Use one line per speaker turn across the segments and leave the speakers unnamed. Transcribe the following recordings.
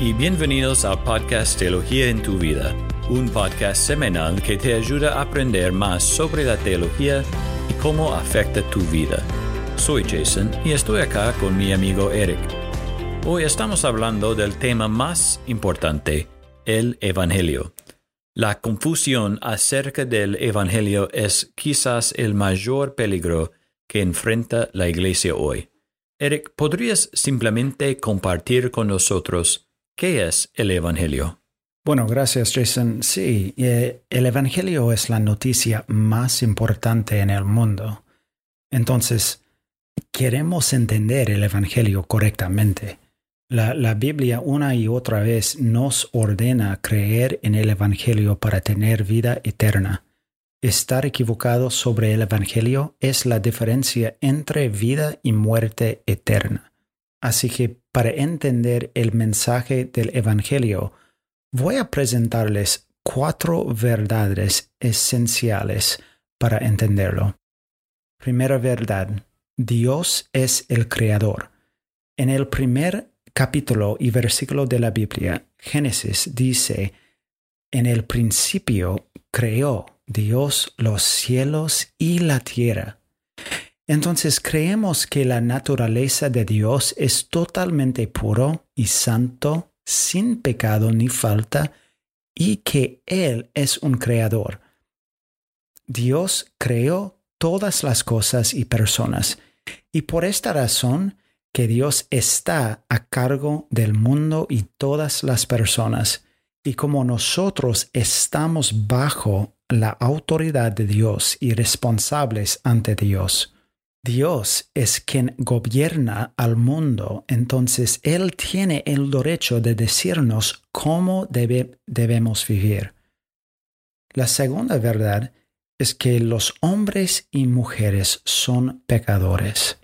y bienvenidos al podcast Teología en tu vida, un podcast semanal que te ayuda a aprender más sobre la teología y cómo afecta tu vida. Soy Jason y estoy acá con mi amigo Eric. Hoy estamos hablando del tema más importante, el Evangelio. La confusión acerca del Evangelio es quizás el mayor peligro que enfrenta la Iglesia hoy. Eric, ¿podrías simplemente compartir con nosotros qué es el Evangelio?
Bueno, gracias Jason. Sí, eh, el Evangelio es la noticia más importante en el mundo. Entonces, queremos entender el Evangelio correctamente. La, la, Biblia una y otra vez nos ordena creer en el Evangelio para tener vida eterna. Estar equivocado sobre el Evangelio es la diferencia entre vida y muerte eterna. Así que para entender el mensaje del Evangelio, voy a presentarles cuatro verdades esenciales para entenderlo. Primera verdad, Dios es el Creador. En el primer capítulo y versículo de la Biblia, Génesis dice, en el principio creó Dios los cielos y la tierra. Entonces creemos que la naturaleza de Dios es totalmente puro y santo, sin pecado ni falta, y que Él es un creador. Dios creó todas las cosas y personas, y por esta razón que Dios está a cargo del mundo y todas las personas, y como nosotros estamos bajo la autoridad de Dios y responsables ante Dios. Dios es quien gobierna al mundo, entonces Él tiene el derecho de decirnos cómo debemos vivir. La segunda verdad es que los hombres y mujeres son pecadores.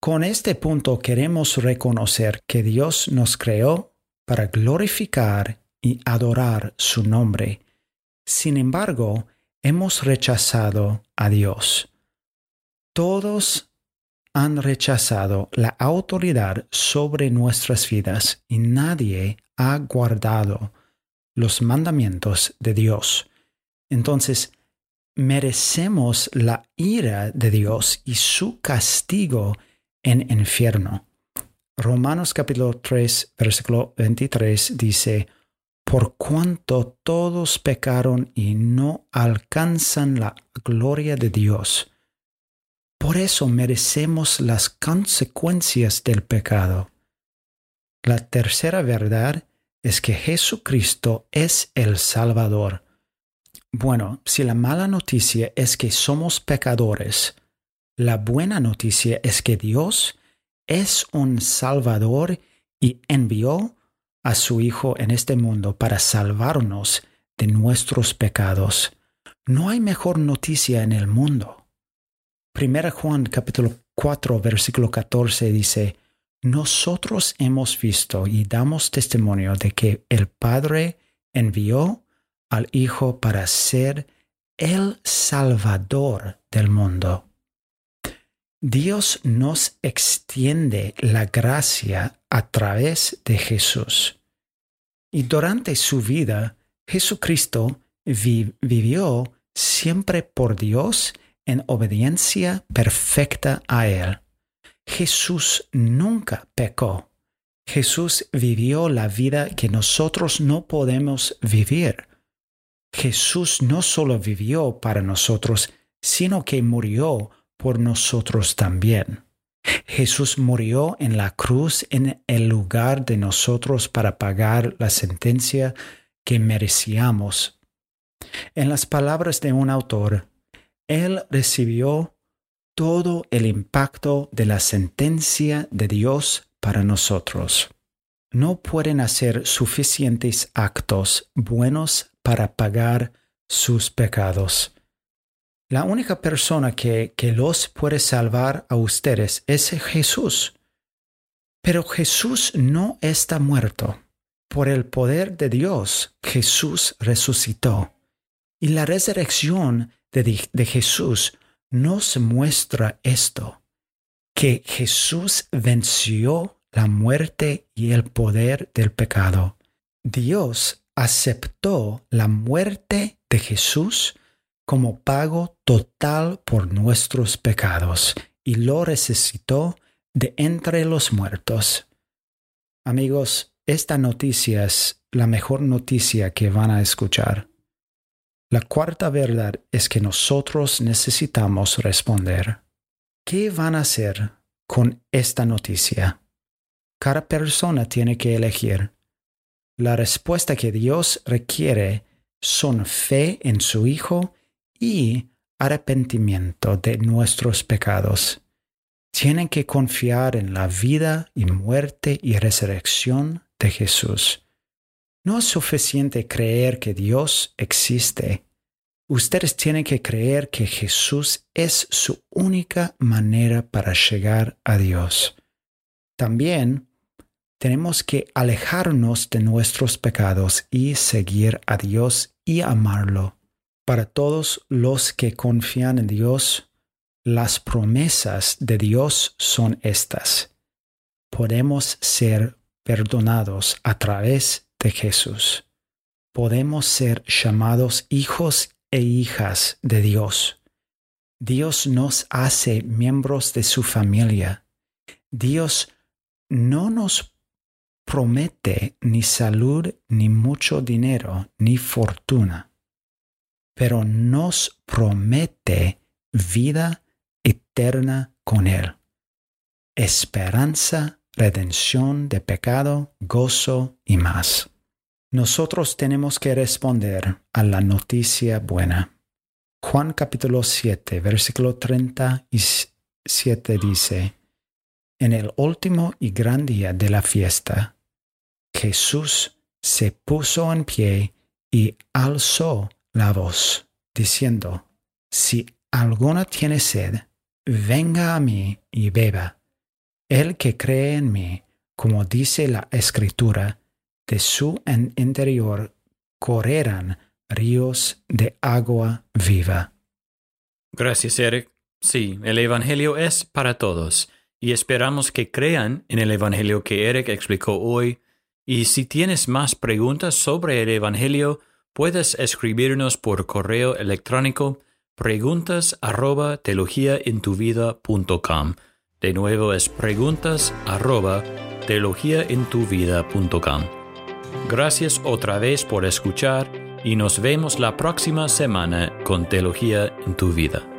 Con este punto queremos reconocer que Dios nos creó para glorificar y adorar su nombre sin embargo, hemos rechazado a Dios. Todos han rechazado la autoridad sobre nuestras vidas y nadie ha guardado los mandamientos de Dios. Entonces, merecemos la ira de Dios y su castigo en infierno. Romanos capítulo 3, versículo 23 dice, por cuanto todos pecaron y no alcanzan la gloria de Dios. Por eso merecemos las consecuencias del pecado. La tercera verdad es que Jesucristo es el Salvador. Bueno, si la mala noticia es que somos pecadores, la buena noticia es que Dios es un Salvador y envió a su Hijo en este mundo para salvarnos de nuestros pecados. No hay mejor noticia en el mundo. Primera Juan capítulo 4 versículo 14 dice, Nosotros hemos visto y damos testimonio de que el Padre envió al Hijo para ser el Salvador del mundo. Dios nos extiende la gracia a través de Jesús. Y durante su vida, Jesucristo vivió siempre por Dios en obediencia perfecta a Él. Jesús nunca pecó. Jesús vivió la vida que nosotros no podemos vivir. Jesús no solo vivió para nosotros, sino que murió por nosotros también. Jesús murió en la cruz en el lugar de nosotros para pagar la sentencia que merecíamos. En las palabras de un autor, Él recibió todo el impacto de la sentencia de Dios para nosotros. No pueden hacer suficientes actos buenos para pagar sus pecados. La única persona que, que los puede salvar a ustedes es Jesús. Pero Jesús no está muerto. Por el poder de Dios, Jesús resucitó. Y la resurrección de, Jesús nos muestra esto, que Jesús venció la muerte y el poder del pecado. Dios aceptó la muerte de Jesús como pago total por nuestros pecados y lo resucitó de entre los muertos. Amigos, esta noticia es la mejor noticia que van a escuchar. La cuarta verdad es que nosotros necesitamos responder. ¿Qué van a hacer con esta noticia? Cada persona tiene que elegir. La respuesta que Dios requiere son fe en su Hijo y arrepentimiento de nuestros pecados. Tienen que confiar en la vida y muerte y resurrección de Jesús. No es suficiente creer que Dios existe. Ustedes tienen que creer que Jesús es su única manera para llegar a Dios. También tenemos que alejarnos de nuestros pecados y seguir a Dios y amarlo. Para todos los que confían en Dios, las promesas de Dios son estas. Podemos ser perdonados a través de Jesús. Podemos ser llamados hijos e hijas de Dios. Dios nos hace miembros de su familia. Dios no nos promete ni salud, ni mucho dinero, ni fortuna, pero nos promete vida eterna con Él, esperanza, redención de pecado, gozo y más. Nosotros tenemos que responder a la noticia buena. Juan capítulo 7, versículo 37 dice, En el último y gran día de la fiesta, Jesús se puso en pie y alzó la voz, diciendo, Si alguno tiene sed, venga a mí y beba. El que cree en mí, como dice la Escritura, de su interior correrán ríos de agua viva.
Gracias, Eric. Sí, el Evangelio es para todos, y esperamos que crean en el Evangelio que Eric explicó hoy. Y si tienes más preguntas sobre el Evangelio, puedes escribirnos por correo electrónico preguntas arroba. De nuevo es preguntas arroba teologiaentuvida.com. Gracias otra vez por escuchar y nos vemos la próxima semana con Teología en tu vida.